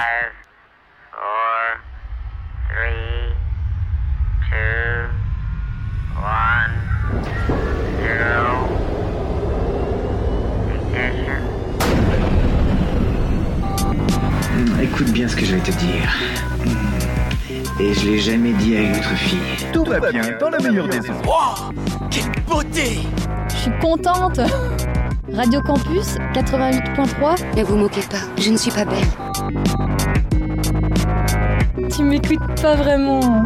Five, four, three, two, one, zero. Ignition. Hmm, Écoute bien ce que je vais te dire. Hmm. Et je l'ai jamais dit à une autre fille. Tout va bien, dans la meilleure des ondes. Wow Quelle beauté Je suis contente. Radio Campus 88.3. Ne vous moquez pas, je ne suis pas belle. Tu m'écoutes pas vraiment.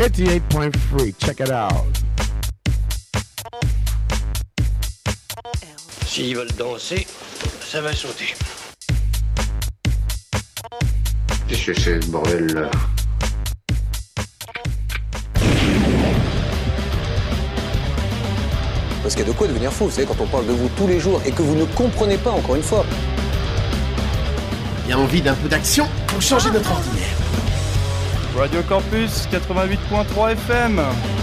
88 Point Free. Check it out. S'ils veulent danser, ça va sauter. Qu'est-ce que c'est ce bordel là? Parce qu'il y a de quoi devenir fou, vous savez, quand on parle de vous tous les jours et que vous ne comprenez pas encore une fois. Il y a envie d'un peu d'action pour changer ah, notre ordinaire. Radio Campus 88.3 FM.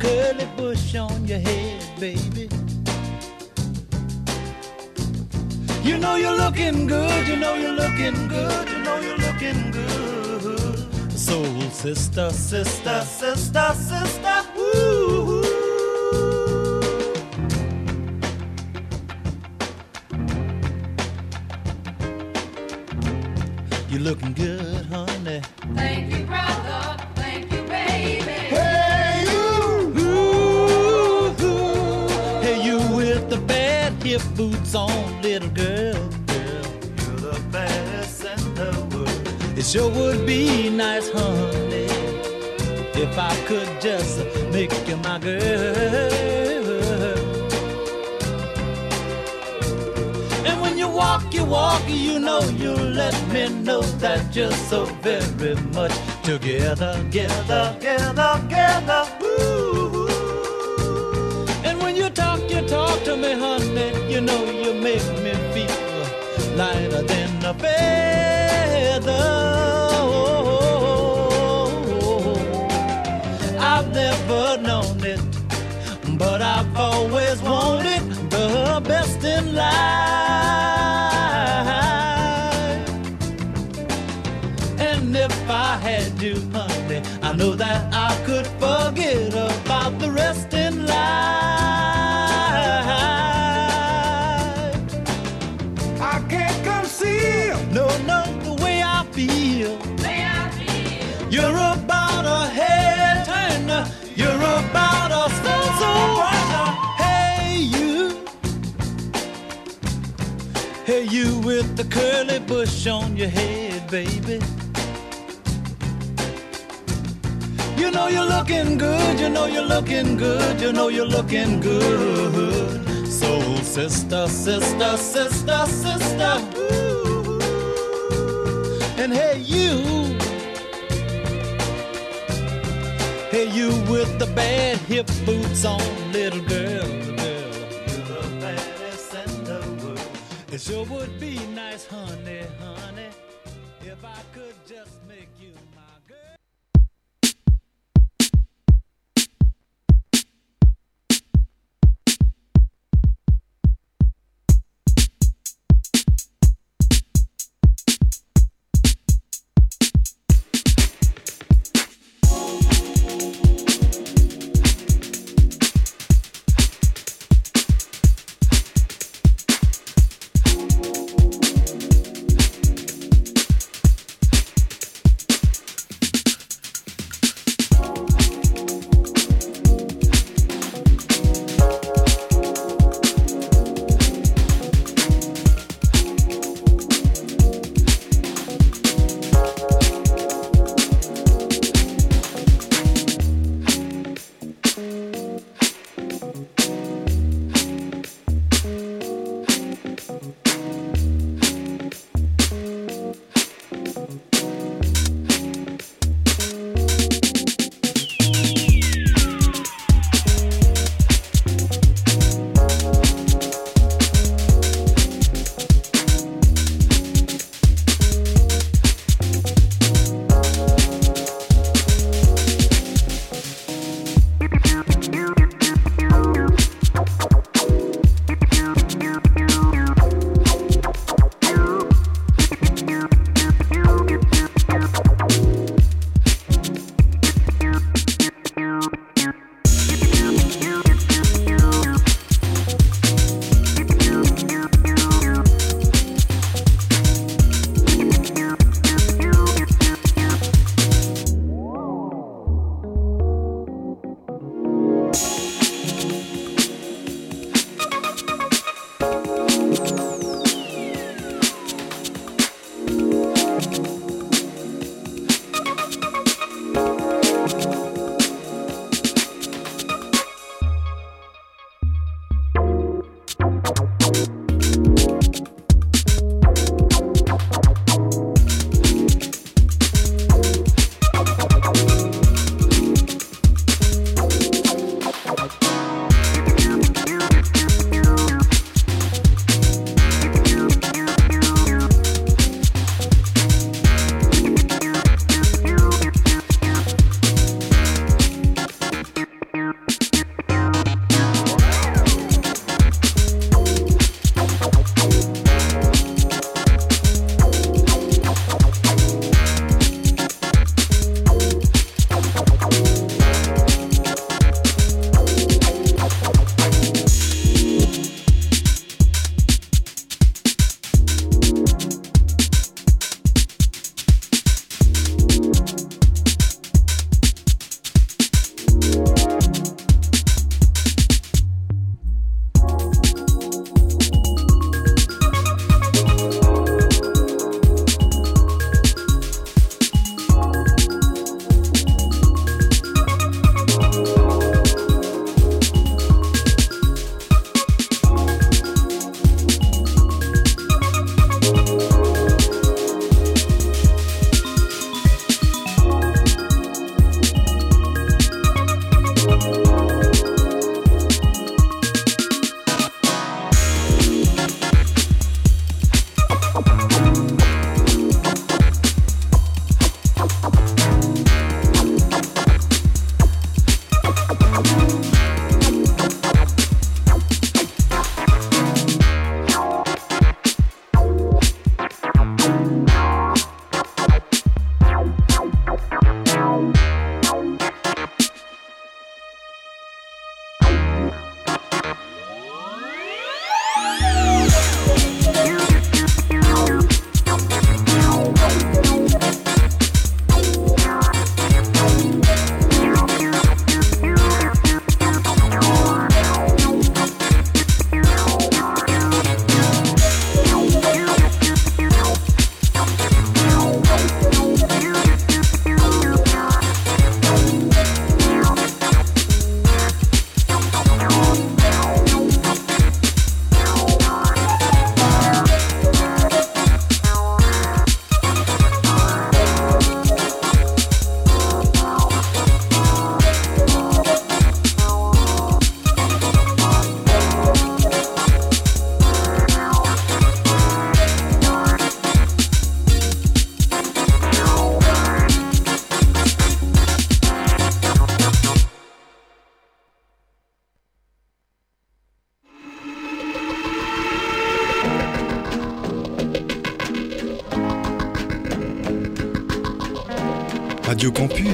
Curly bush on your head, baby. You know you're looking good, you know you're looking good, you know you're looking good. Soul sister, sister, sister, together, together, together. Ooh. And when you talk, you talk to me, honey. You know you make me feel lighter than a feather. I've never known it, but I've always wanted the best in life. Know that I could forget about the rest in life. I can't conceal, no, no, the way I feel. You're about a head turner. You're about a stone so runner. Hey, you. Hey, you with the curly bush on your head, baby. You know you're looking good, you know you're looking good, you know you're looking good. Soul sister, sister, sister, sister. Ooh. And hey, you. Hey, you with the bad hip boots on, little girl, little girl. You're the baddest in the world. It sure would be nice, honey, honey, if I could just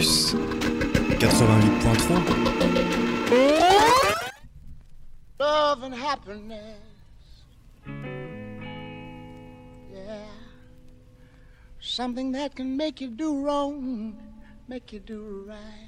88.3 Love and happiness. Yeah. Something that can make you do wrong, make you do right.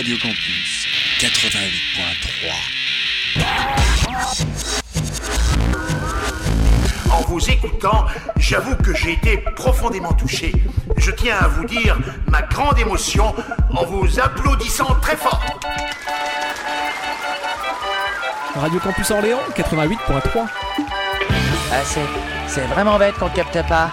Radio Campus 88.3. En vous écoutant, j'avoue que j'ai été profondément touché. Je tiens à vous dire ma grande émotion en vous applaudissant très fort. Radio Campus Orléans 88.3. Ah, c'est, c'est vraiment bête qu'on capte pas.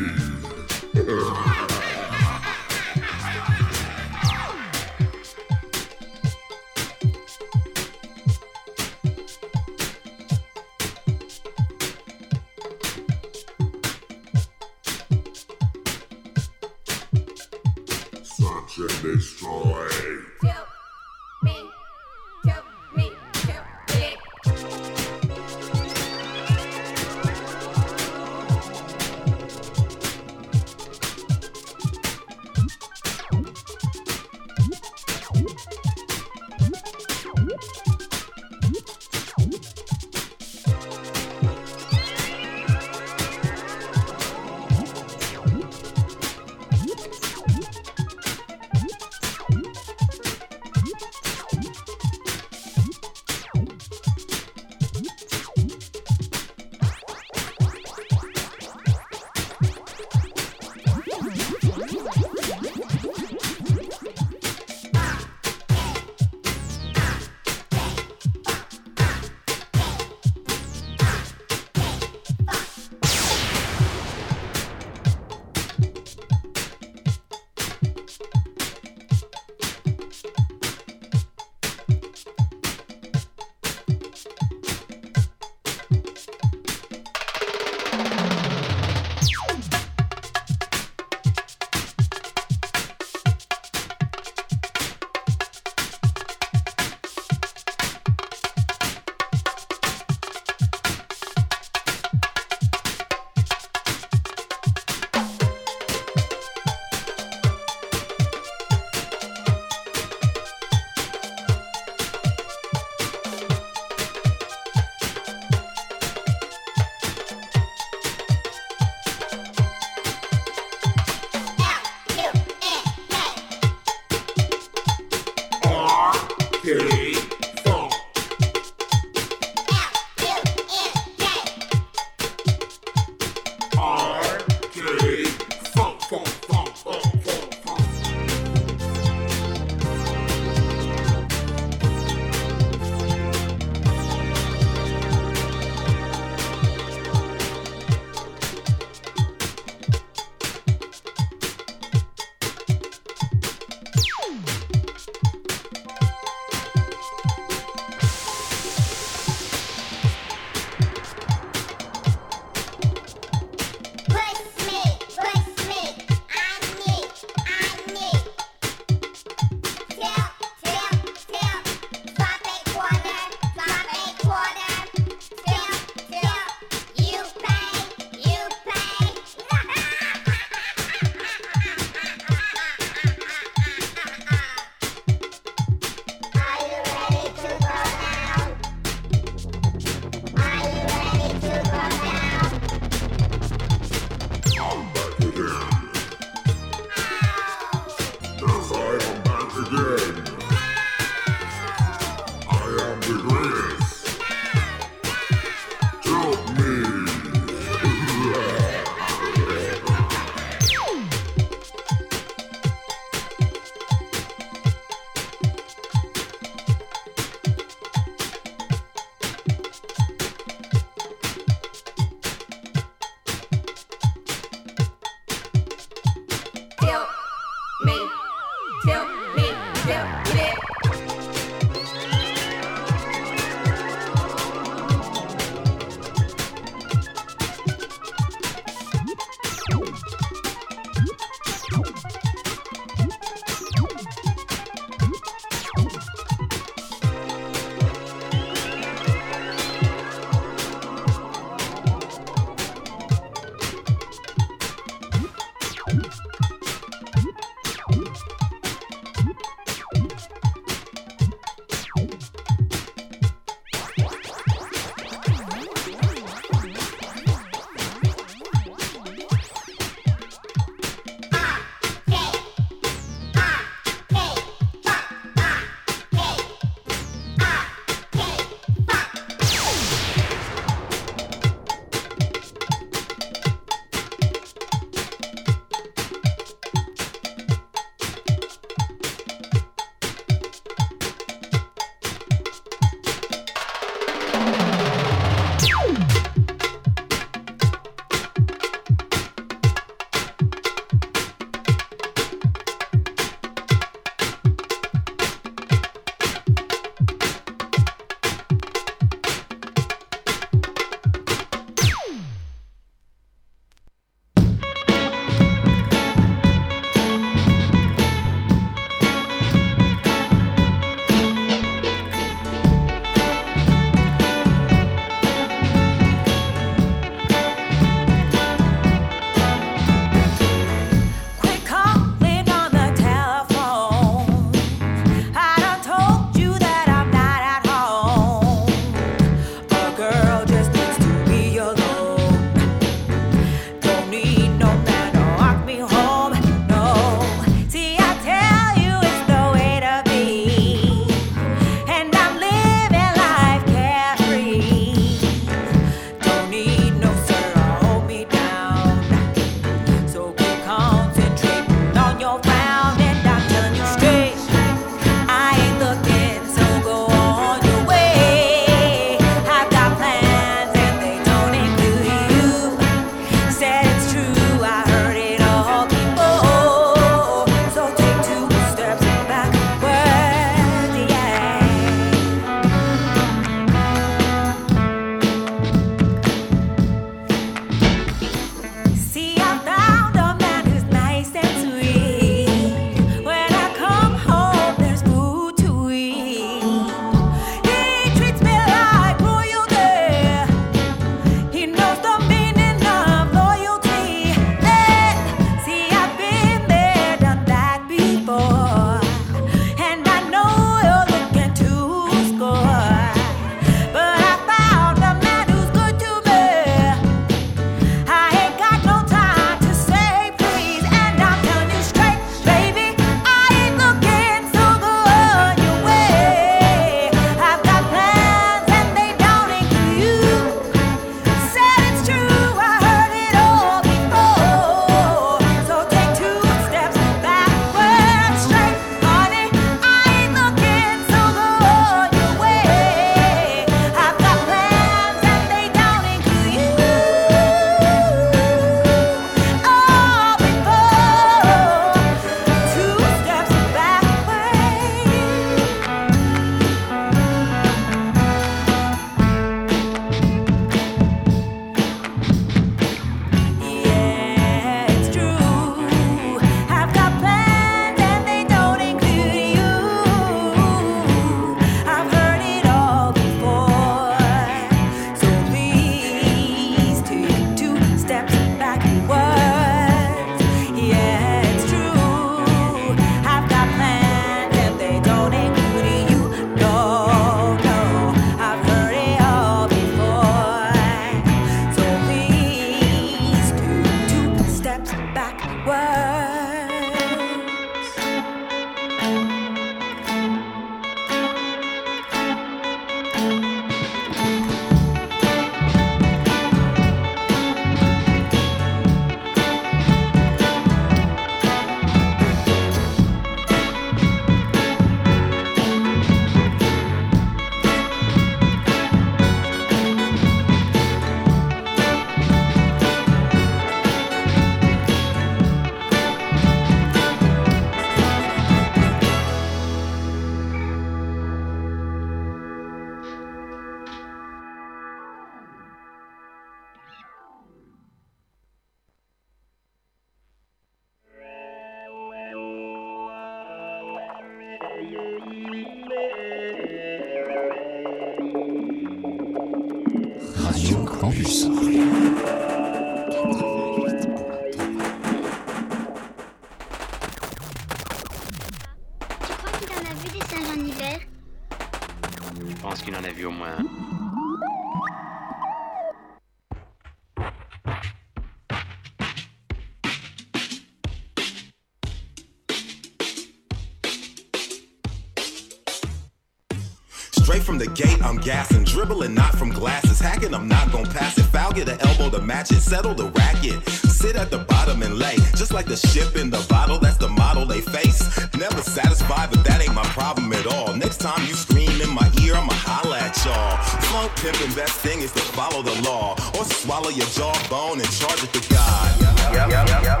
I'm gassing, dribbling not from glasses, hacking. I'm not gonna pass it. Foul, get an elbow to match it, settle the racket. Sit at the bottom and lay, just like the ship in the bottle. That's the model they face. Never satisfied, but that ain't my problem at all. Next time you scream in my ear, I'ma holla at y'all. Funk pimping, best thing is to follow the law, or swallow your jawbone and charge it to God. Funk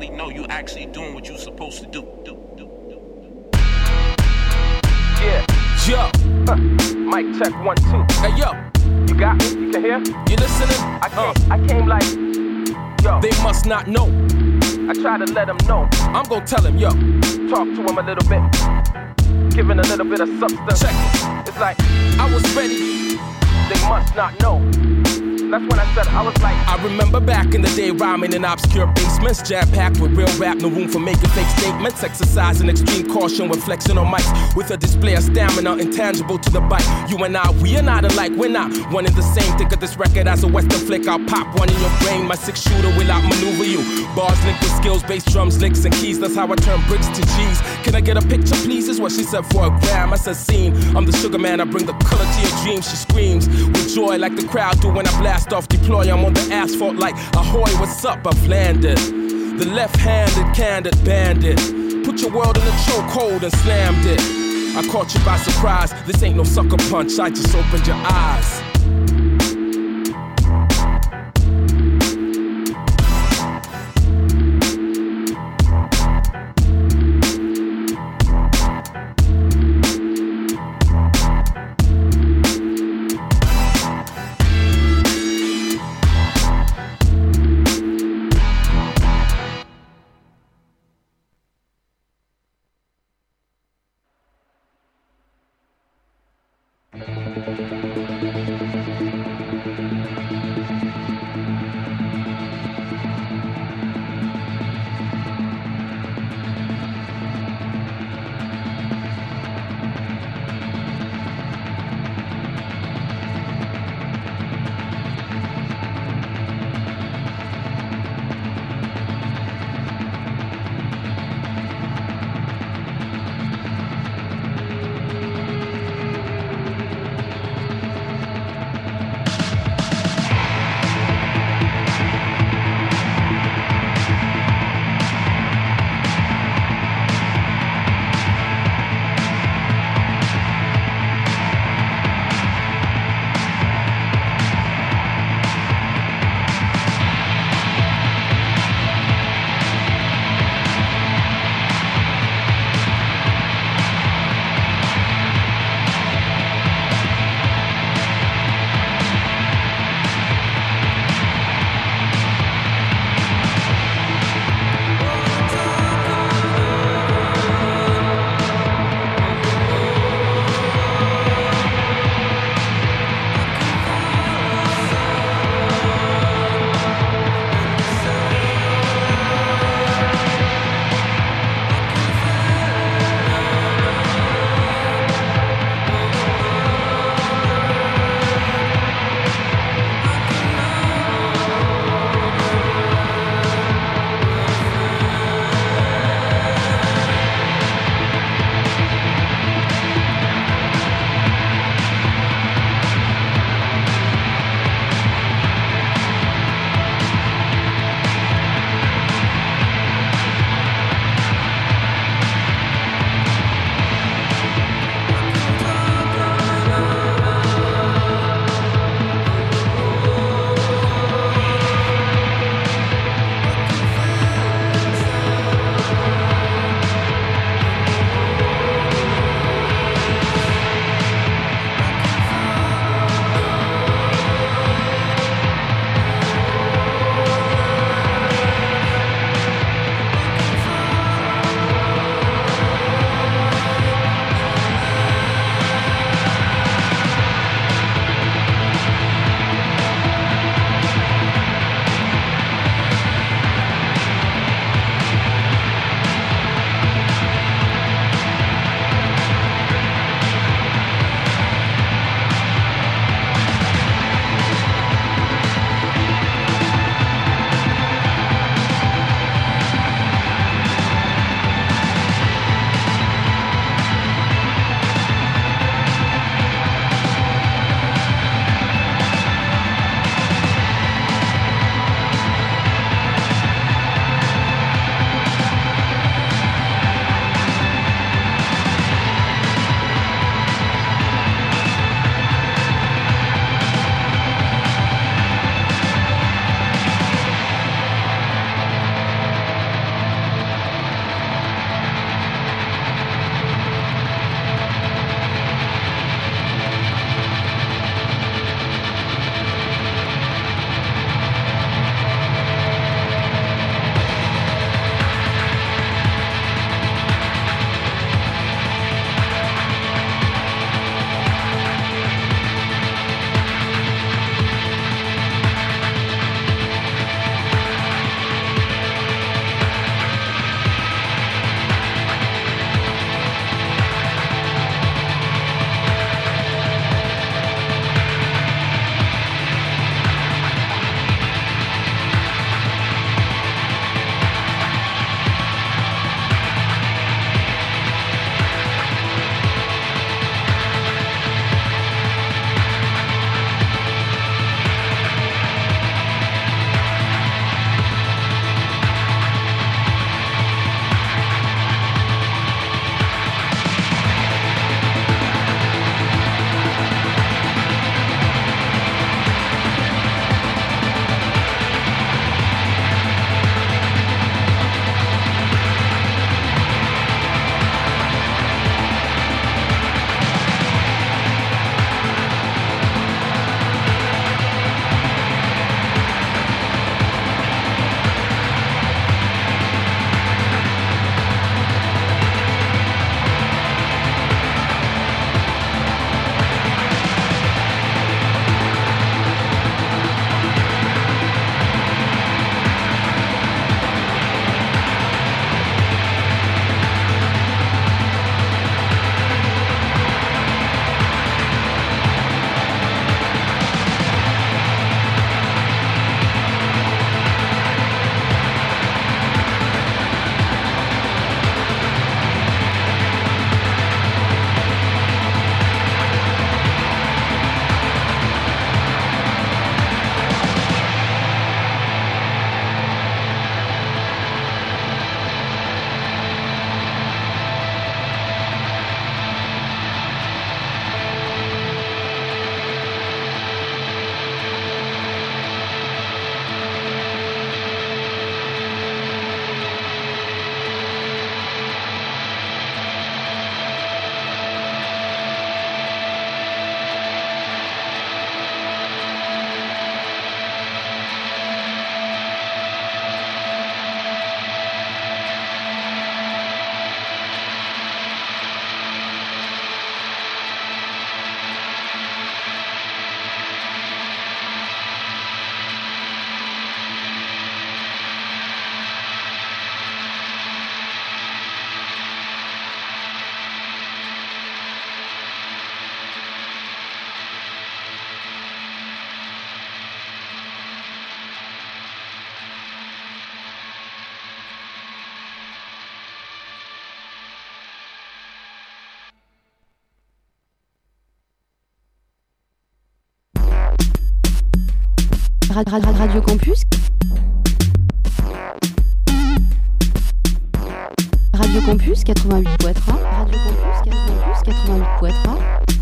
finally know you're actually doing what you're supposed to do. do, do. Yeah, yo. Huh. Mic check one two. Hey yo, you got me? You can hear? You listening? I came, uh. I came like Yo, they must not know. I try to let them know. I'm gonna tell them, yo. Talk to them a little bit. Giving a little bit of substance. Check. It's like, I was ready. They must not know. That's when I said I was like. I remember back in the day rhyming in obscure basements, jam packed with real rap, no room for making fake statements. Exercising extreme caution when flexing on mics with a display of stamina intangible to the bite. You and I, we are not alike, we're not one in the same. Think of this record as a western flick. I'll pop one in your brain. My six shooter will outmaneuver you. Bars linked with skills, bass, drums, licks, and keys. That's how I turn bricks to G's. Can I get a picture, please? Is what she said for a gram. I said, scene. I'm the sugar man, I bring the color to your dreams. She screams with joy like the crowd do when I blast off deploy. I'm on the asphalt like ahoy, what's up? I've landed. The left handed candid bandit. Put your world in a chokehold and slammed it. I caught you by surprise. This ain't no sucker punch, I just opened your eyes. Radio Campus. Radio Campus 88.3. Radio Campus 88.3.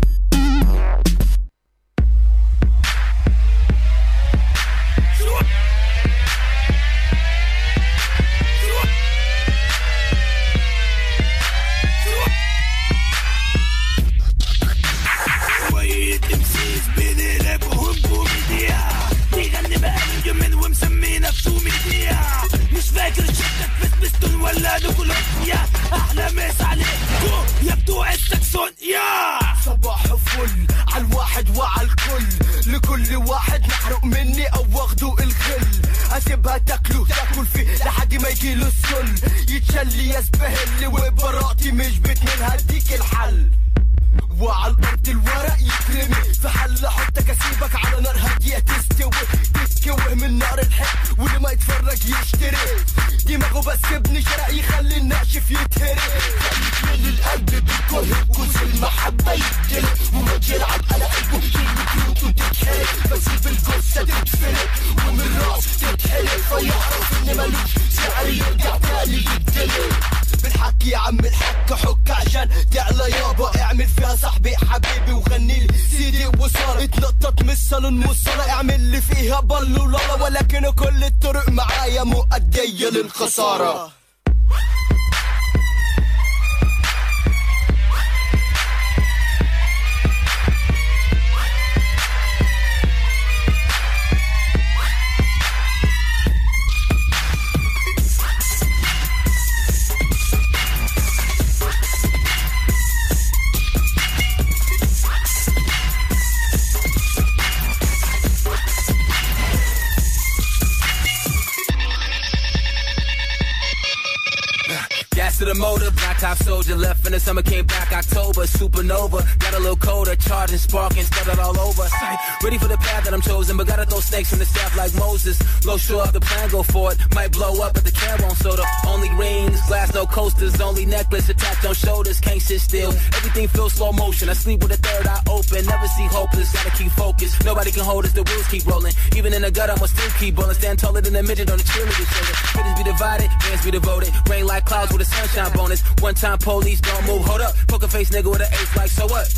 sleep with a third eye open, never see hopeless, gotta keep focused. Nobody can hold us, the wheels keep rolling. Even in the gut, I'ma still keep rolling. Stand taller than a midget on the cheerleader shoulder. Hitters be divided, fans be devoted. Rain like clouds with a sunshine bonus. One time police don't move, hold up. Poker face nigga with an ace like, so what?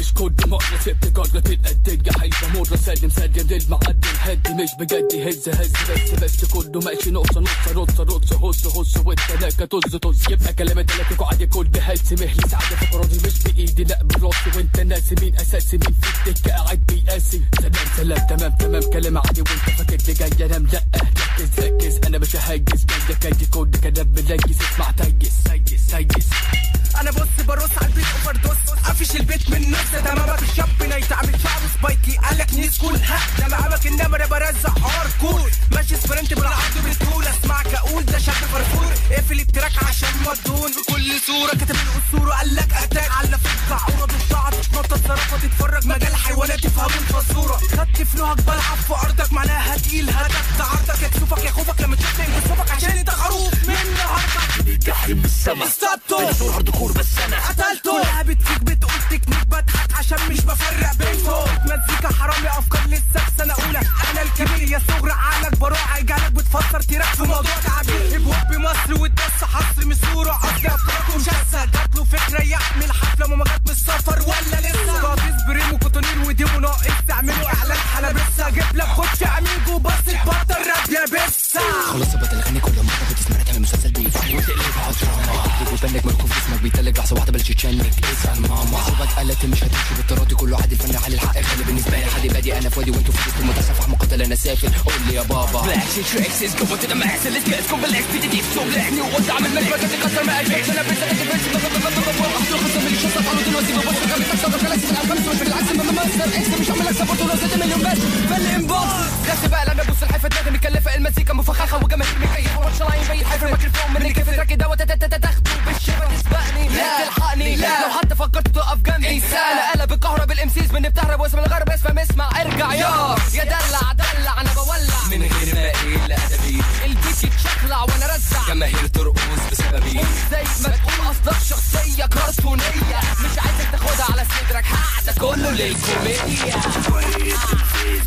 مش كل مرة سبت قرة الدنيا حلوة مرة سلم سلم للمعدي الهدي مش بجدي هز هز بس بس. كله ماشي نقصة نقصة رصة رصة هص هص والتلاكة طز طز يبقى كلام تلاكة عادي كل هلس مهلي سعادة في مش بإيدي لا براسي. وانت ناسي مين أساسي مين في الدكة. قاعد بيقاسي سلام سلام تمام تمام. كلام عادي وانت فاكر لي جاي انام لا ركز ركز أنا مش ههجس جاي كاجي كل كلام بلجس اسمع تيس تيس تيس أنا بص برص على البيت اوفر دوس قفش البيت من نص تمامك الشاب نايت. عامل شعره سبايكي قالك نيس كول ها ده مقامك النمر برزع هارد كور ماشي سبرنت بالعرض بتقول أسمعك أقول ده شاب فرفور. اقفل التراك عشان مضون بكل صورة كتب الاسطوره قالك أتاك. على فكرة عورض الشعر تتنطط صرافة تتفرج. مجال حيوانات تفهموا الفزورة. خدت فلوهك بلعب في أرضك معناها تقيل. هدف عرضك. يكسفك يا خوفك لما تشوفني يكسفك عشان انت خروف من النهارده الجحيم بالسما استطو ديناصور هارد كور بس أنا قتلته. كلها بتفيك بتقول تكنيك بضحك عشان مش بفرق بينهم مزيكا حرامي أفكار لسه في سنة أولى. أنا الكبير يا صغر عقلك براعي. جالك بتفسر تراك في موضوع تعبير هيب هوب بمصر والدس حصر من صورة. اصل أفكاركم شاسة. جات له فكرة يعمل حفلة ما جت من السفر ولا لسه. قاطيس بريم وكوتونيل وديمو ناقص. تعملوا إعلان حلبسة. أجيب لك خش اميجو بس تبطل راب يا بسة. خلاص بطل اغني كل مرة بتسمعنا تعمل مسلسل بيفحني وتقلب على دراما تكتب وتبنك مركوب جسمك بيتلج لحظه واحده بلش تشنك اسال ماما حسابك قالت مش هتمشي بالتراضي كله عادي الفن على الحق غالي بالنسبه لي حد بادي انا فاضي وانتوا في وسط المتصفح مقاتل انا سافل قول لي يا بابا Black shit tracks is going to the max and let's get go relax في دي so black new وضع من ملك بجد كسر ما قلبك انا بس انا بس اخد خصم اللي شطف على دلوقتي ببص خمس اكتر جلاكسي في الالفان مش بالعكس ما ماستر اكس مش هعمل لك سبورت ولا زيت مليون بس فالانباص ده بقى لما ابص الحيفه دماغي مكلفه المزيكا مفخخه وجماهير مكيفه واتش لاين بين حيفر الميكروفون من كيف التراك دوت تاخده بالشبه تسبقني لا تلحقني. لا. لو حتى فكرت تقف جنبي. أنا قلب الكهرب بالامسيس من بتهرب واسم الغرب اسمه اسمع ارجع يا يا دلع دلع أنا بولع. من غير ما أقل ادبي البيت يتشخلع وأنا رزع. جماهير ترقص بسببي. زي ما تقول اصلك شخصية كرتونية. مش عايزك تاخدها على صدرك. ده كله Ole كوميديا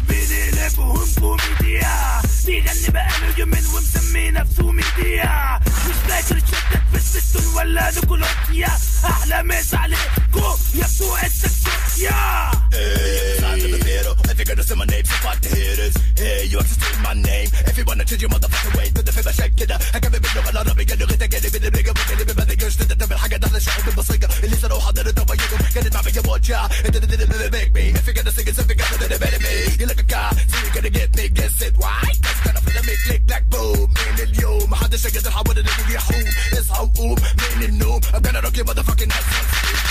بينقلبهم كوميديا. بيغني بقاله يومين ومسمي نفسه ميديا. مش فاكر شدك في الستون ولا نيكولوسيا احلى مسا عليكم يا بتوع السكسوسيا Hey, signs of the middle. If you're gonna say my name, so fuck the haters. Hey, you have to say my name. If you wanna change your motherfucking way, to the favor shake كده. هكمل منه على ربي قالوا غير تجاني من الرجا وكاني ما بدقش تتدبر حاجة داخلة شعور بالبصيقة اللي صاروا حضرت وبينهم كانت معي موجع. It didn't make me. If you're gonna sing it, so if you're gonna do it, me. You look a guy, so you're gonna get me. Guess it, why? Cause كان في دمي كليك like boom. من اليوم محدش يقدر يحاول انه يحوم. اصحى وقوم من النوم. I'm gonna rock your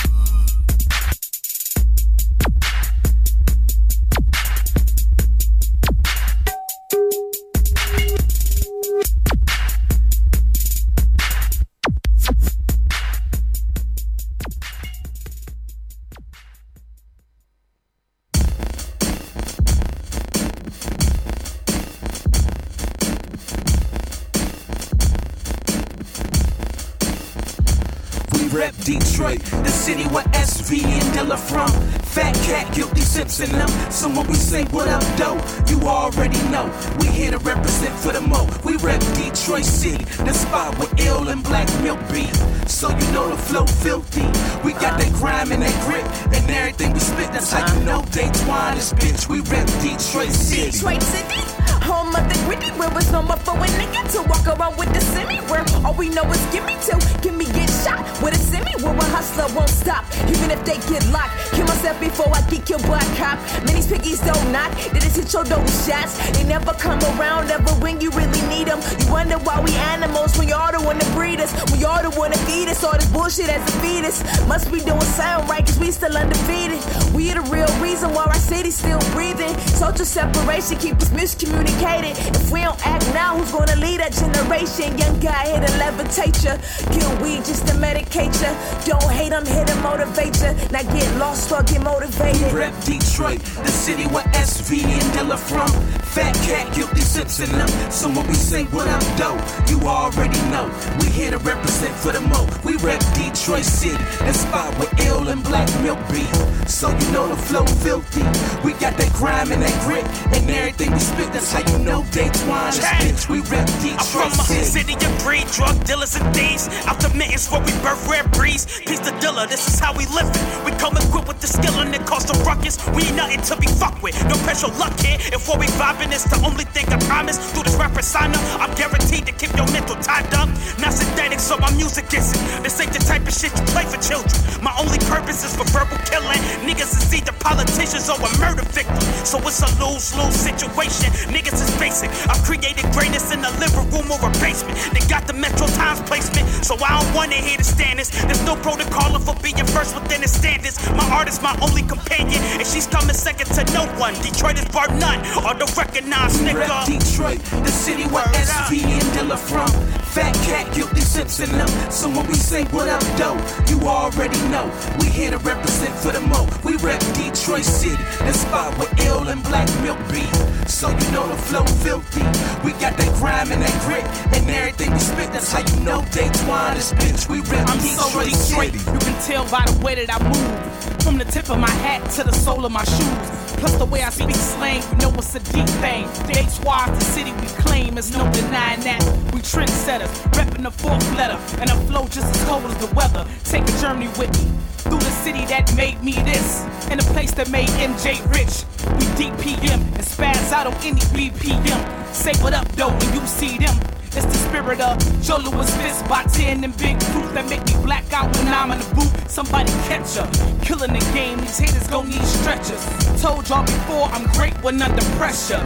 Detroit, the city where SV and Dilla from. Fat cat, guilty sips in them. So when we say what up, dope, you already know. We here to represent for the mo. We rep Detroit City, the spot where ill and Black Milk be. So you know the flow filthy. We got that grime and that grit, and everything we spit. That's how you know they twine this bitch. We rep Detroit City. Detroit City, home of the gritty, where it's normal for a nigga to walk around with the semi. Where all we know is give me two, give me get shot with a semi. Where a hustler won't stop, even if they get locked. Kill myself before I get killed by a cop. Many piggies don't knock, they just hit your door with shots. They never come around ever when you really need them. You wonder why we animals when y'all the one to breed us. When y'all the one to feed us all this bullshit as a fetus. Must be doing sound right, cause we still undefeated. We are the real reason why our city's still breathing. Social separation keep us miscommunicated. If we don't act now, who's gonna lead that generation? Young guy here to levitate ya. Kill weed just to medicate ya. Don't hate, I'm here to motivate ya. Now get lost or get motivated. We rep Detroit, the city where SV and Dilla from. Fat cat, guilty sips in them. So when we say what up, dope, you already know. We here to represent for the mo. We rep Detroit City, the spot where ill and Black Milk be. So you know the flow filthy. We got that grime and that grit, and everything we spit. That's how you know they twine this bitch. We rep I'm Detroit from a City. city of greed, drug dealers and thieves. Out the mittens where we birth rare breeds. Peace the dealer, this is how we live it. We come equipped with the skill and it cost a ruckus. We ain't nothing to be fucked with. No pressure luck here. If what we vibing is the only thing I promise. Through this rap persona, I'm guaranteed to keep your mental tied up. Not synthetic, so my music isn't. This ain't the type of shit you play for children. My only purpose is for verbal killing. Niggas is either politicians or a murder victim. So it's a lose-lose situation. Niggas is basic. I've created greatness in the living room or a basement. They got the Metro Times placement, so I don't wanna hear the standards. There's no protocol for being first within the standards. My art is my only companion, and she's coming second to no one. Detroit is bar none, or the recognized We nigga. rep Detroit, the city where SV and Dilla from. Fat cat, guilty sips in them. So when we say what up, dope, you already know. We here to represent for the mo. We rep Detroit City, the spot where ill and Black Milk be. So you know the flow filthy. We got that grime and that grit, and everything we spit. That's how you know they twine this bitch. We rep I'm so Detroit. City. You can tell by the way that I move. From the tip of my hat to the sole of my shoes. Plus the way I speak slang, you know it's a deep thing. The H-Y the city we claim, there's no denying that. We trendsetters, repping the fourth letter. And a flow just as cold as the weather. Take a journey with me. Through the city that made me this. And the place that made MJ rich. We DPM and spaz out on any BPM. Say what up though when you see them. It's the spirit of Joe Louis Fist by 10 and big proof that make me black out when I'm in the booth. Somebody catch up, Killing the game, these haters gon' need stretchers. Told y'all before, I'm great when under pressure.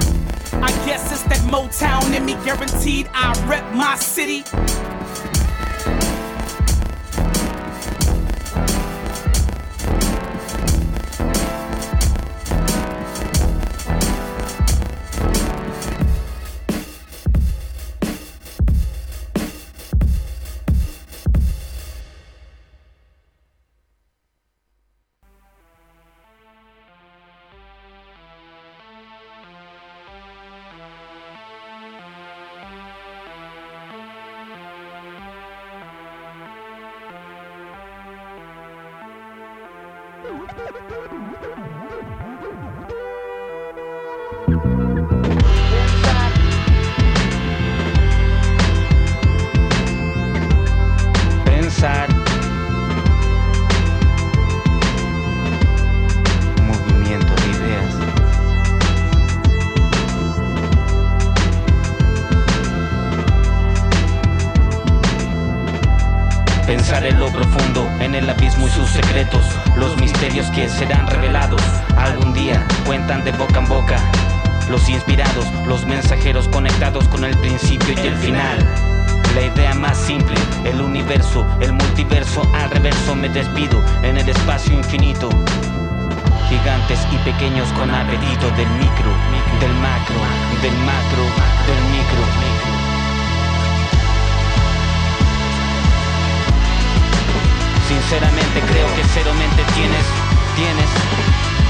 I guess it's that Motown in me, guaranteed I rep my city. En lo profundo, en el abismo y sus secretos, los misterios que serán revelados algún día, cuentan de boca en boca. Los inspirados, los mensajeros conectados con el principio y el final. La idea más simple, el universo, el multiverso al reverso me despido en el espacio infinito. Gigantes y pequeños con apetito del micro, del macro, del macro, del micro. Sinceramente creo que cero mente tienes, tienes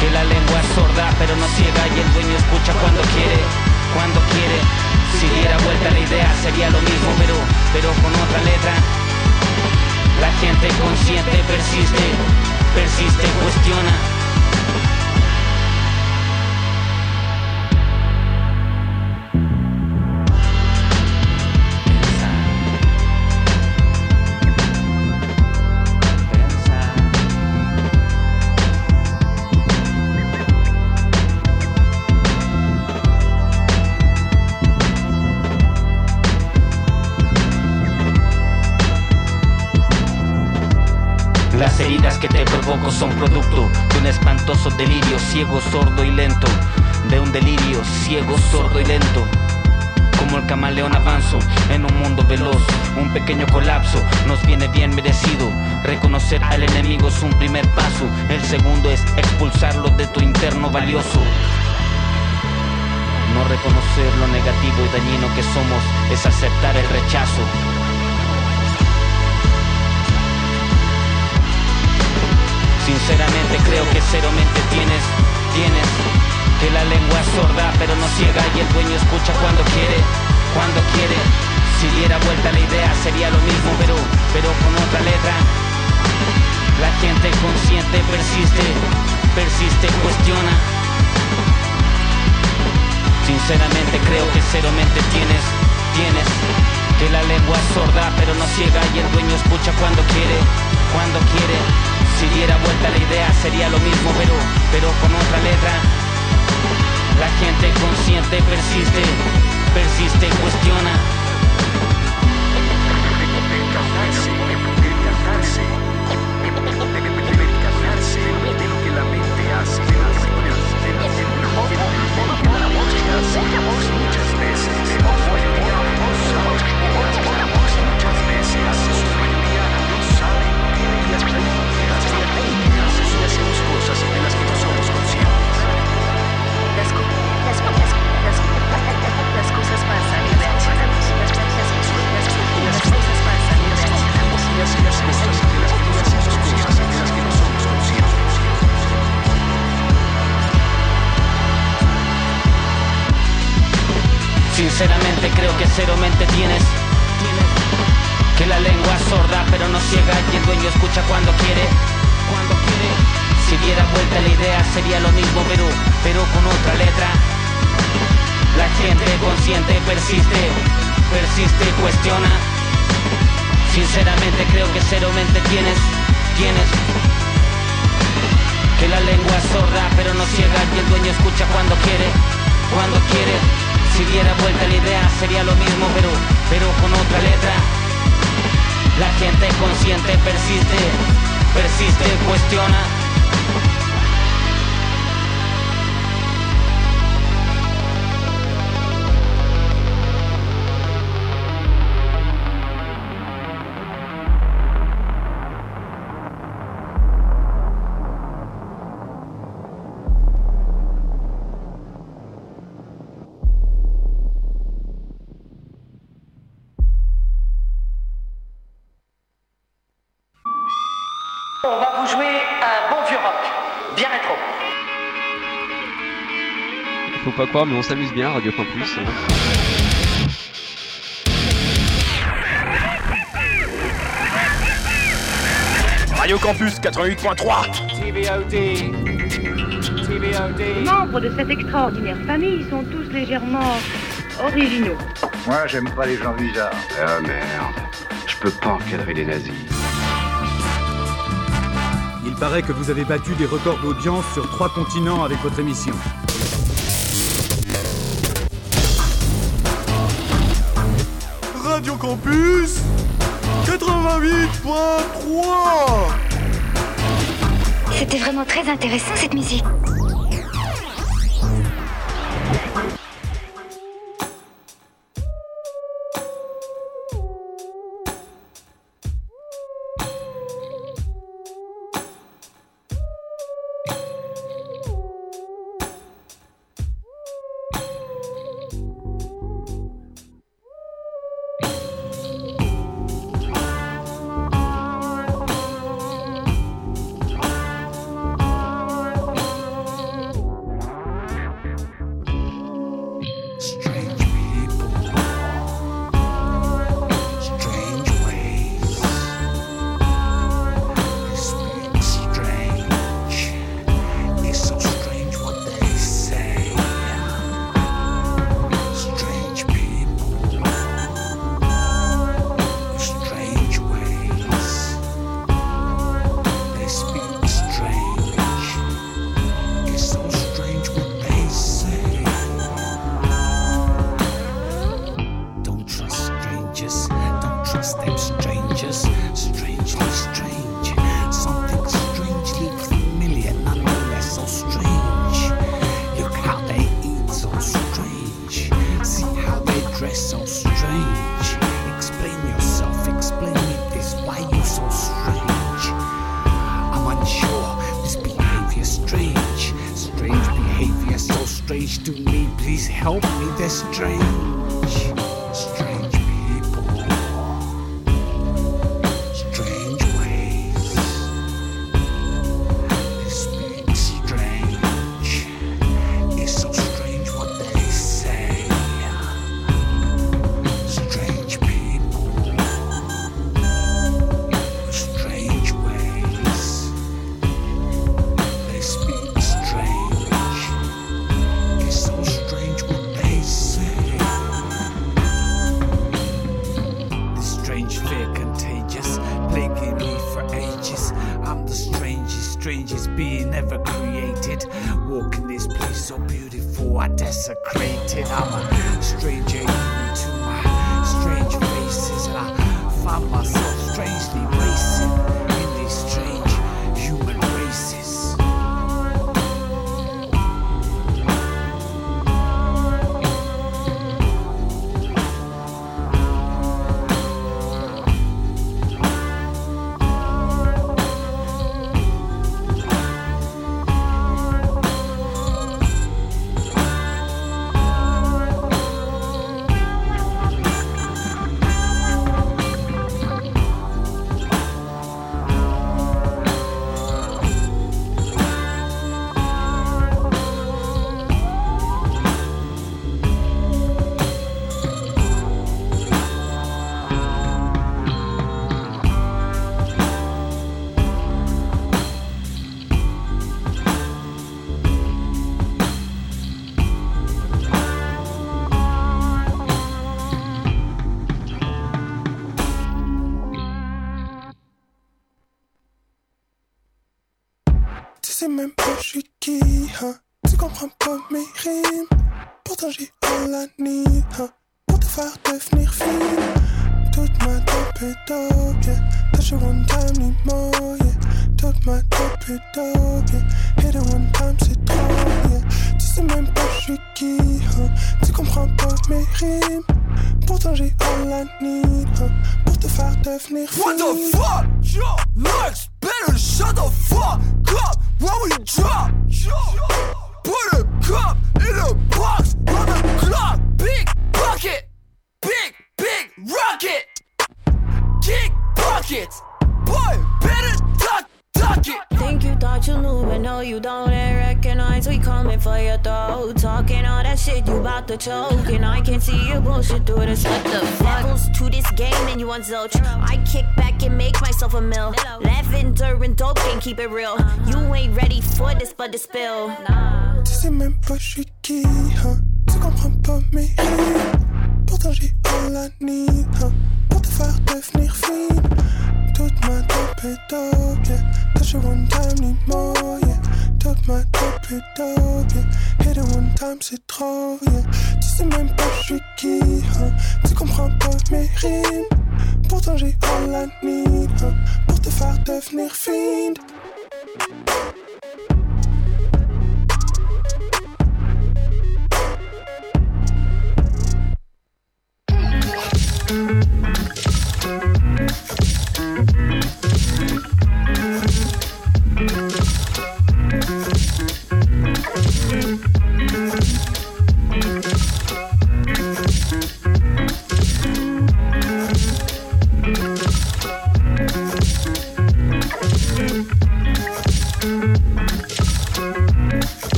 Que la lengua es sorda pero no ciega y el dueño escucha cuando quiere, cuando quiere. Si diera vuelta la idea sería lo mismo pero, pero con otra letra. La gente consciente persiste, persiste, cuestiona que te provoco son producto de un espantoso delirio ciego, sordo y lento. De un delirio ciego, sordo y lento. Como el camaleón avanzo en un mundo veloz, un pequeño colapso nos viene bien merecido. Reconocer al enemigo es un primer paso, el segundo es expulsarlo de tu interno valioso. No reconocer lo negativo y dañino que somos es aceptar el rechazo. Sinceramente creo que cero mente tienes, tienes Que la lengua es sorda pero no ciega y el dueño escucha cuando quiere, cuando quiere. Si diera vuelta la idea sería lo mismo pero, pero con otra letra. La gente consciente persiste, persiste, cuestiona. Sinceramente creo que cero mente tienes, tienes Que la lengua es sorda pero no ciega y el dueño escucha cuando quiere, cuando quiere si diera vuelta la idea sería lo mismo, pero, pero con otra letra. La gente consciente persiste, persiste, cuestiona las cosas. Las, cosas pasan y reaccionamos. Las. Y cosas que. Las que no somos conscientes. Sinceramente creo que cero mente tienes la lengua sorda pero no ciega y el dueño escucha cuando quiere, cuando quiere. Si diera vuelta la idea sería lo mismo pero, pero con otra letra. La gente consciente persiste, persiste y cuestiona. Sinceramente creo que cero mente tienes, tienes. Que la lengua es sorda pero no ciega y el dueño escucha cuando quiere, cuando quiere. Si diera vuelta la idea sería lo mismo pero, pero con otra letra. La gente consciente persiste, persiste, cuestiona. mais on s'amuse bien Radio Campus. Hein. Radio Campus 88.3 Les membres de cette extraordinaire famille sont tous légèrement originaux. Moi, j'aime pas les gens bizarres. Ah merde, je peux pas encadrer les nazis. Il paraît que vous avez battu des records d'audience sur trois continents avec votre émission. Campus 88.3 C'était vraiment très intéressant cette musique. Ages, I'm the strangest, strangest being ever created. Walking this place so beautiful, I desecrated. I'm a stranger to my strange faces, and I find myself strangely racing.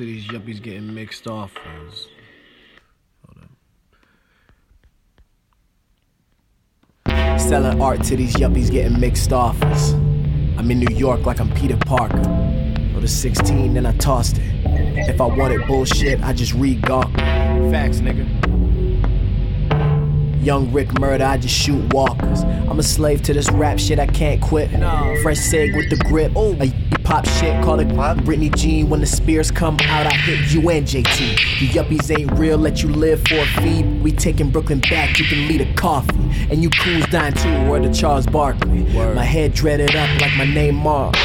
To these yuppies getting mixed offers. Selling art to these yuppies getting mixed offers. I'm in New York like I'm Peter Parker. Or the 16, then I tossed it. If I wanted bullshit, I just read Gawk. Facts, nigga. Young Rick murder, I just shoot walkers. I'm a slave to this rap shit, I can't quit. Fresh seg with the grip. A pop shit, call it Britney Jean. When the spears come out, I hit you and JT. You yuppies ain't real, let you live for a fee. We taking Brooklyn back, you can lead a coffee. And you coons dying too, word to Charles Barkley. My head dreaded up like my name Mark.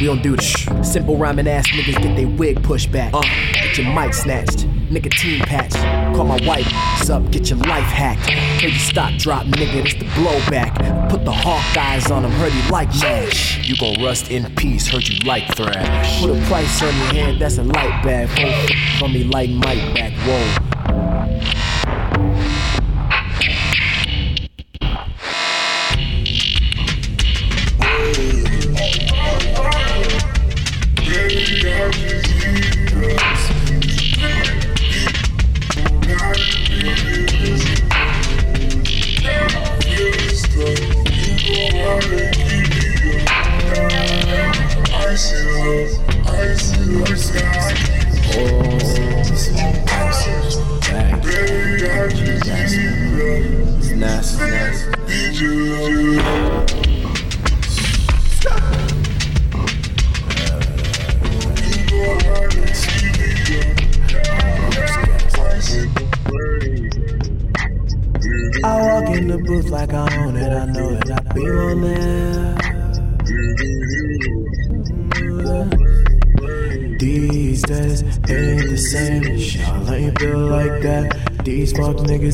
We don't do that. Simple rhyming ass niggas get their wig pushed back. Uh, get your mic snatched. Nicotine patch. Call my wife, up, get your life hacked. Heard you stop, drop, nigga, it's the blowback. Put the hawk eyes on him, heard you like mash. You gon' rust in peace, heard you like thrash. Put a price on your head, that's a light bag. From me like Mike back, whoa.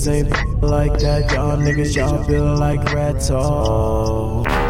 Ain't like that. Y'all niggas, y'all built like rats. Oh.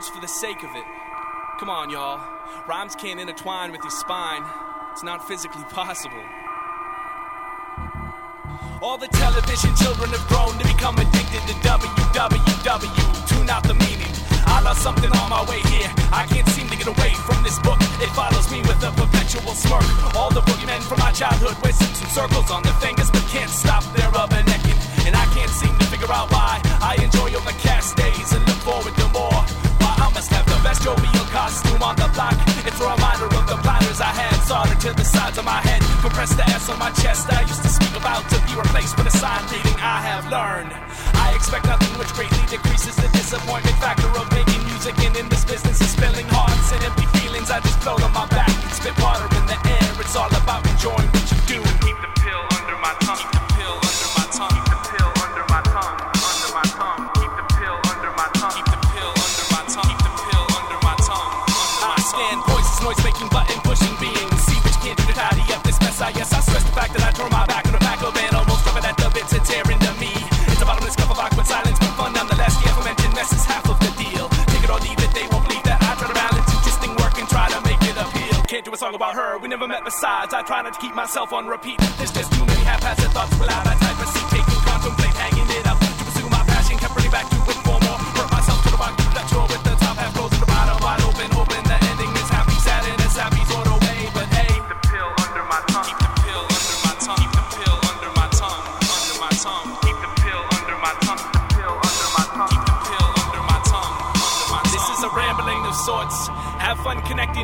Words for the sake of it. Come on, y'all. Rhymes can't intertwine with your spine, it's not physically possible. All the television children have grown to become addicted to WWW. Tune out the meaning. I lost something on my way here. I can't seem to get away from this book. It follows me with a perpetual smirk. All the boogeymen from my childhood wear suits and circles on their fingers, but can't stop their rubbernecking. And I can't seem to figure out why. I enjoy overcast days and look forward to more. Best jovial costume on the block. It's a reminder of the blinders I had soldered to the sides of my head. Compressed the S on my chest. I used to speak about to be replaced with a sign reading I have learned. I expect nothing which greatly decreases the disappointment factor of making music and in this business of spilling hearts and empty feelings. I just float on my back and spit water in the air. It's all about enjoying what you do. Keep the pill under my tongue. That turn my back on the back of it, almost covered at the bits tearing to me. It's a bottomless cup of awkward silence, but fun nonetheless. The aforementioned mess is half of the deal. Take it or leave it, they won't believe that I try to balance interesting work and try to make it appeal. Can't do a song about her, we never met besides. I try not to keep myself on repeat. There's just too many haphazard thoughts without that type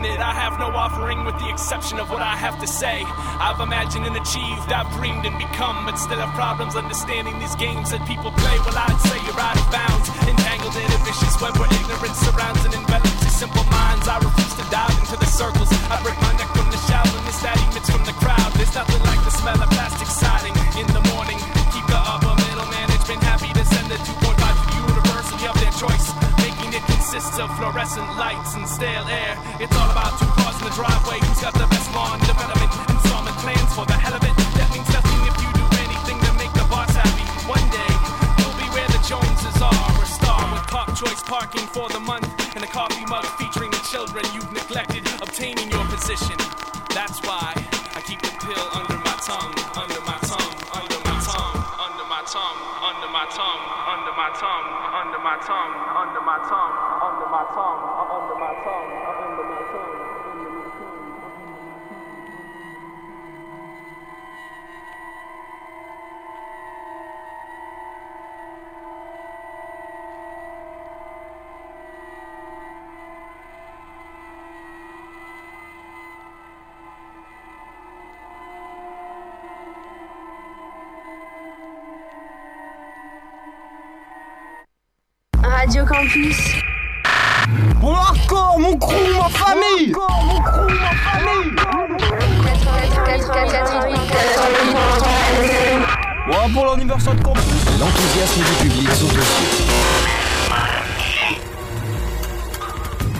it. I have no offering with the exception of what I have to say. I've imagined and achieved, I've dreamed and become, but still have problems understanding these games that people play. Well, I'd say you're out of bounds, entangled in a vicious web where ignorance surrounds and envelops your simple minds. I refuse to dive into the circles. I break my neck from the shallow and miss that emits from the crowd. There's nothing like the smell of plastic siding in the morning. Keep the upper middle management happy to send the 2.5 to university of their choice. Making it consists of fluorescent lights and stale air. It's driveway. Who's got the best lawn development? Installment plans for the hell of it. That means nothing if you do anything to make the boss happy. One day, you'll be where the Joneses are. A star with Park Choice parking for the month. And a coffee mug featuring the children you've neglected obtaining your position. That's why I keep the pill under my tongue, under my tongue, under my tongue, under my tongue, under my tongue, under my tongue, under my tongue, under my tongue, under my tongue, under my tongue, under my tongue. Campus. Bon hardcore, mon crew, ma famille. Mon crew, ma famille. Bon, pour l'anniversaire de campus. L'enthousiasme du public sont aux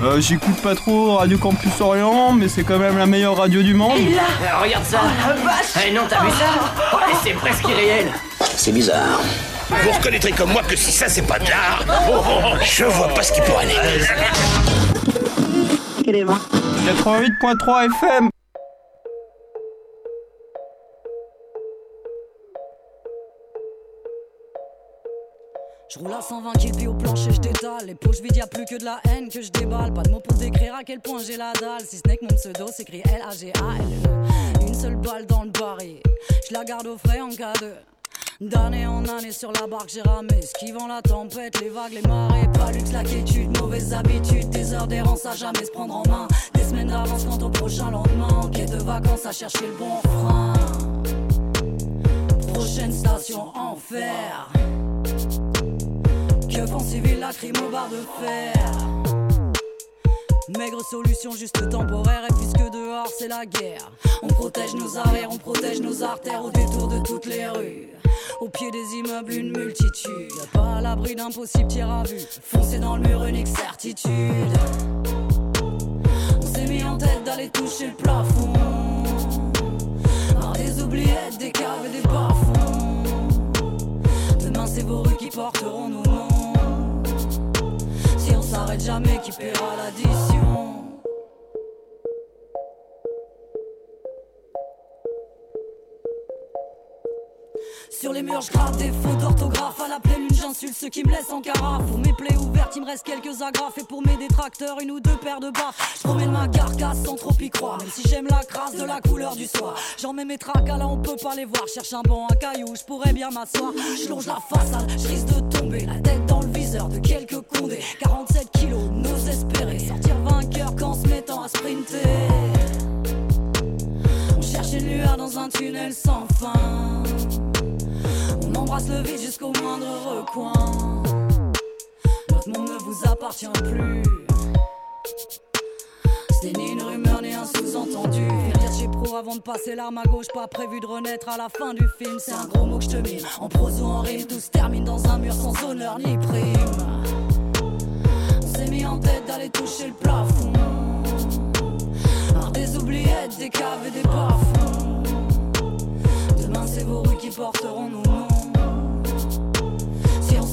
Euh, j'écoute pas trop Radio Campus Orient, mais c'est quand même la meilleure radio du monde. Regarde ça. Eh non, t'as vu ça Ouais, C'est presque irréel. C'est bizarre. Vous reconnaîtrez comme moi que si ça c'est pas de l'art, oh, oh, oh, je vois pas ce qui pourrait aller. 88.3 FM Je roule à 120 puis au plancher, je détale. Les poches vides, y'a plus que de la haine que je déballe. Pas de mots pour décrire à quel point j'ai la dalle. Si ce n'est que mon pseudo s'écrit L-A-G-A-L-E. Une seule balle dans le baril. Je la garde au frais en cas de. D'année en année sur la barque j'ai ramé. Esquivant la tempête, les vagues, les marées. Pas luxe, la quiétude, mauvaise habitude Des heures d'errance à jamais se prendre en main. Des semaines d'avance quant au prochain lendemain. En quête de vacances à chercher le bon frein. Prochaine station, enfer Que font civil, la crime au bar de fer? Maigre solution juste temporaire. Et puisque dehors c'est la guerre. On protège nos arrières, on protège nos artères au détour de toutes les rues Au pied des immeubles une multitude. Pas à l'abri d'impossible tir à vue. Foncer dans le mur unique certitude On s'est mis en tête d'aller toucher le plafond. Par des oubliettes, des caves et des bas-fonds Demain c'est vos rues qui porteront nos noms. Si on s'arrête jamais, qui paiera l'addition? Sur les murs, je gratte des fautes d'orthographe. À la pleine lune, j'insulte ceux qui me laissent en carafe. Pour mes plaies ouvertes, il me reste quelques agrafes. Et pour mes détracteurs, une ou deux paires de bas. Je promène ma carcasse sans trop y croire. Même si j'aime la crasse de la couleur du soir. J'en mets mes tracas là, on peut pas les voir. Cherche un banc, un caillou, je pourrais bien m'asseoir. Je longe la façade, je risque de tomber. La tête dans le viseur de quelques condés. 47 kilos, nos espérer. Sortir vainqueur qu'en se mettant à sprinter. On cherche une lueur dans un tunnel sans fin. Embrasse le vide jusqu'au moindre recoin. Notre monde ne vous appartient plus. C'est ni une rumeur ni un sous-entendu. Faire dire pro avant de passer l'arme à gauche, pas prévu de renaître à la fin du film. C'est un gros mot que je te mine. En prose ou en rime, tout se termine dans un mur sans honneur ni prime. On s'est mis en tête d'aller toucher le plafond. Par des oubliettes, des caves et des bas-fonds. Demain, c'est vos rues qui porteront nos noms.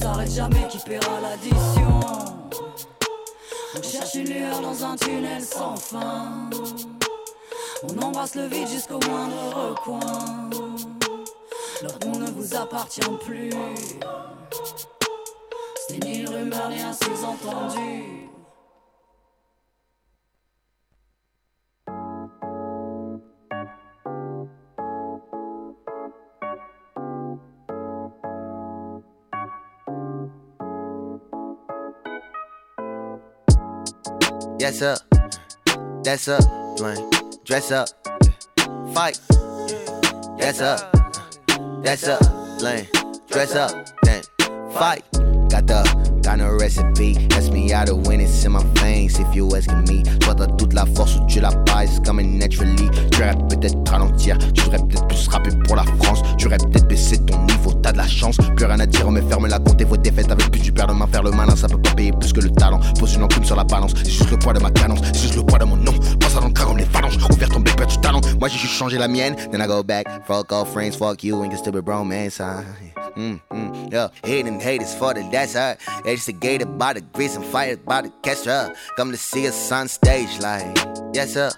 S'arrête jamais, qui paiera l'addition? On cherche une lueur dans un tunnel sans fin. On embrasse le vide jusqu'au moindre recoin. Monde ne vous appartient plus. C'est ni une rumeur ni un sous-entendu. Yes, up, That's up, flame. Dress up, fight. That's up, that's up, flame. Dress up, then fight. Got the, got recipe. Ask me how to win, it's in my veins. If you asking me, toi t'as toute la force ou tu la bases comme naturally. Tu rêves peut-être ralentir, tu devrais peut-être plus rapper pour la France. Tu rêves peut-être baisser ton niveau, t'as de la chance. Plus rien à dire, on me ferme la compte et vos défaites avec plus du père de main. Faire le malin, ça peut pas payer plus que le talent. Pose une enclume sur la balance, c'est juste le poids de ma cadence, c'est juste le poids de mon nom. Pense à l'encre comme les phalanges, ouvert ton bec, du talent. Moi j'ai juste changé la mienne, then I go back. Fuck all friends, fuck you, and get stupid bromance. Huh? Mm, mm, yeah, hating haters for the her. Instigated by the grease and fired by the catch her. Come to see us on stage, like, yes, sir.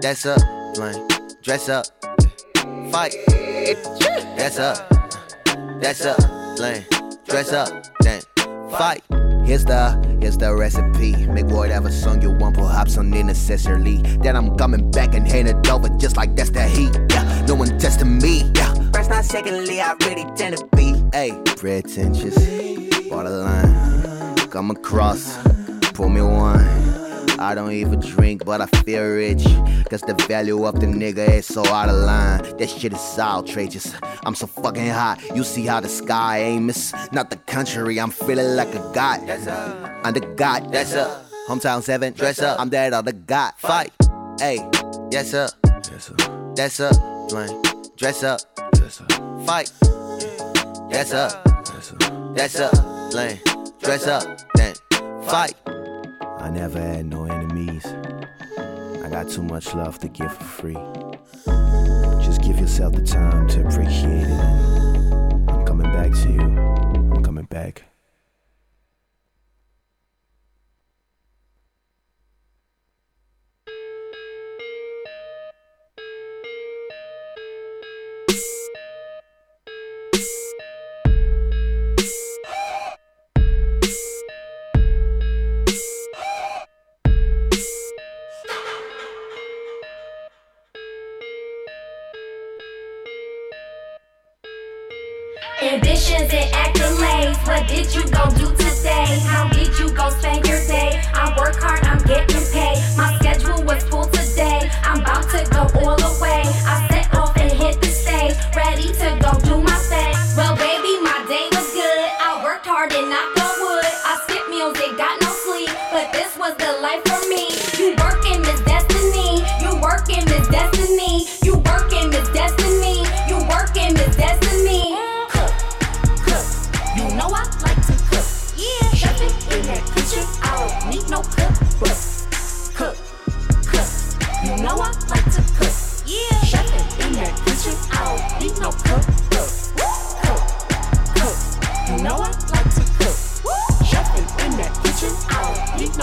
That's up, like, dress up, fight. That's up, that's up, like, dress up, then fight. Here's the, here's the recipe. Make whatever song you want, perhaps unnecessarily. Then I'm coming back and hand it over just like that's the heat. Yeah, no one testing me. Yeah, first not secondly, I really tend to be. Hey, pretentious, borderline. Come across, pull me one. I don't even drink, but I feel rich. Cause the value of the nigga is so out of line. That shit is outrageous. I'm so fucking hot. You see how the sky aim is? Not the country, I'm feeling like a god. I'm the god, that's up. Hometown 7, dress up. I'm that other god. Fight. Hey, yes sir. Yes sir. That's up. Dress up. Dress up. Fight. That's up. That's up. Flame. Dress up. Then fight. I never had no enemies. I got too much love to give for free. Just give yourself the time to appreciate it. I'm coming back to you. I'm coming back.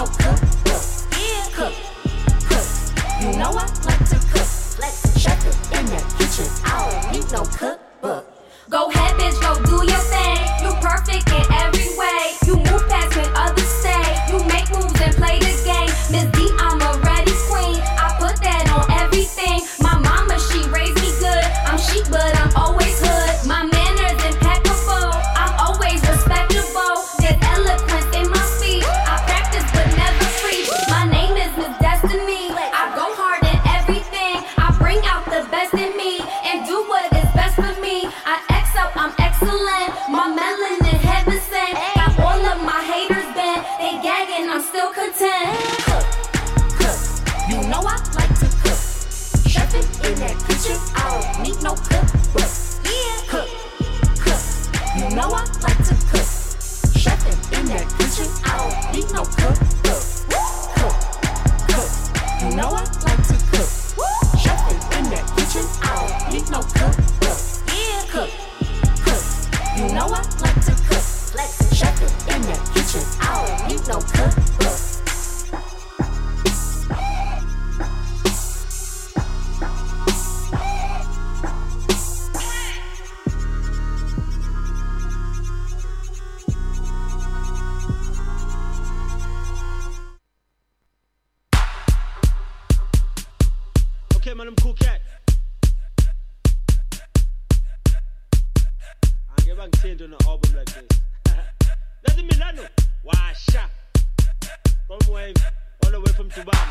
No them coquette. And get back change on an album like this. That's in Milano. Washa. From wave, all the way from Dubai.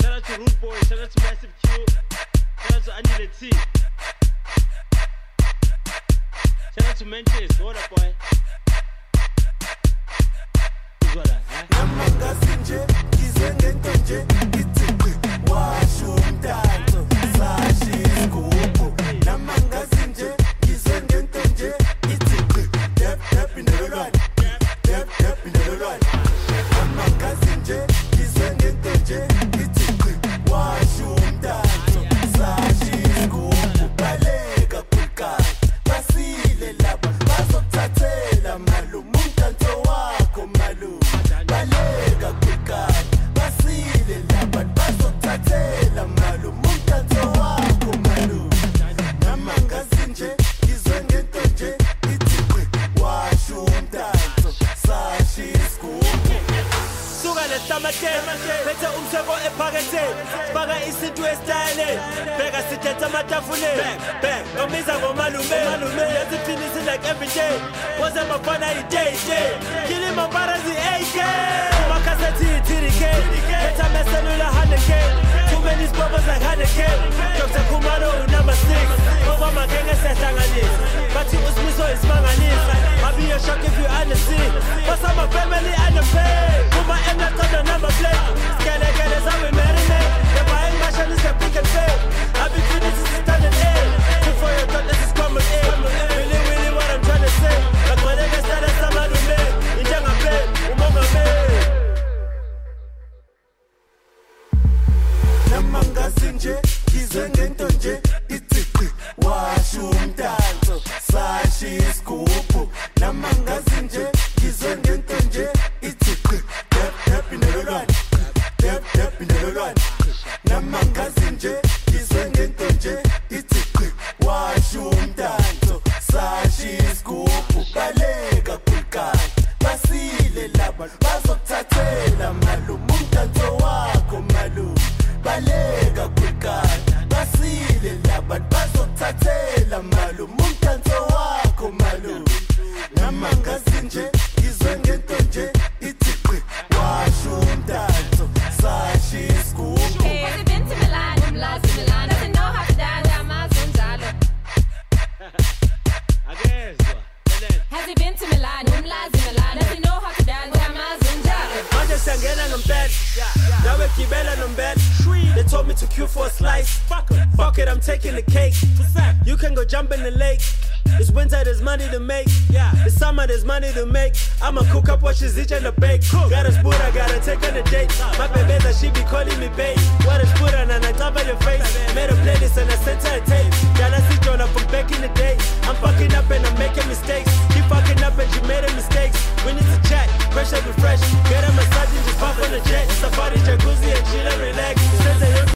Shout out to Root Boy, shout out to Massive Q, shout out to Andy the T. Shout out to Manchester, what up boy?